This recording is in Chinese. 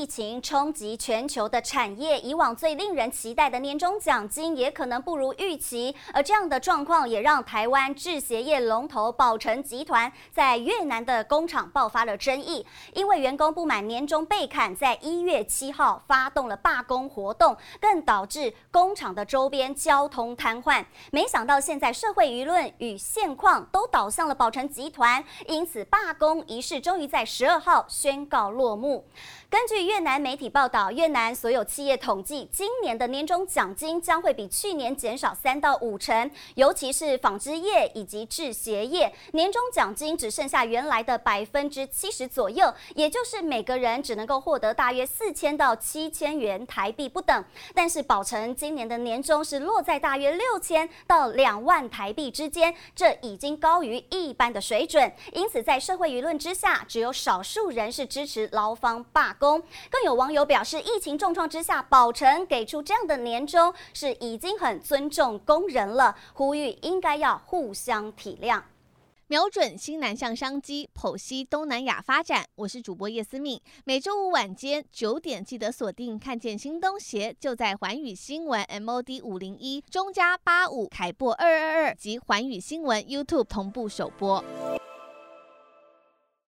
疫情冲击全球的产业，以往最令人期待的年终奖金也可能不如预期，而这样的状况也让台湾制鞋业龙头宝成集团在越南的工厂爆发了争议，因为员工不满年终被砍，在一月七号发动了罢工活动，更导致工厂的周边交通瘫痪。没想到现在社会舆论与现况都倒向了宝成集团，因此罢工仪式终于在十二号宣告落幕。根据越南媒体报道，越南所有企业统计，今年的年终奖金将会比去年减少三到五成，尤其是纺织业以及制鞋业，年终奖金只剩下原来的百分之七十左右，也就是每个人只能够获得大约四千到七千元台币不等。但是宝成今年的年终是落在大约六千到两万台币之间，这已经高于一般的水准。因此，在社会舆论之下，只有少数人是支持劳方罢工。更有网友表示，疫情重创之下，宝成给出这样的年终是已经很尊重工人了，呼吁应该要互相体谅，瞄准新南向商机，剖析东南亚发展。我是主播叶思敏，每周五晚间九点记得锁定，看见新东协就在环宇新闻 MOD 五零一中加八五凯播二二二及环宇新闻 YouTube 同步首播。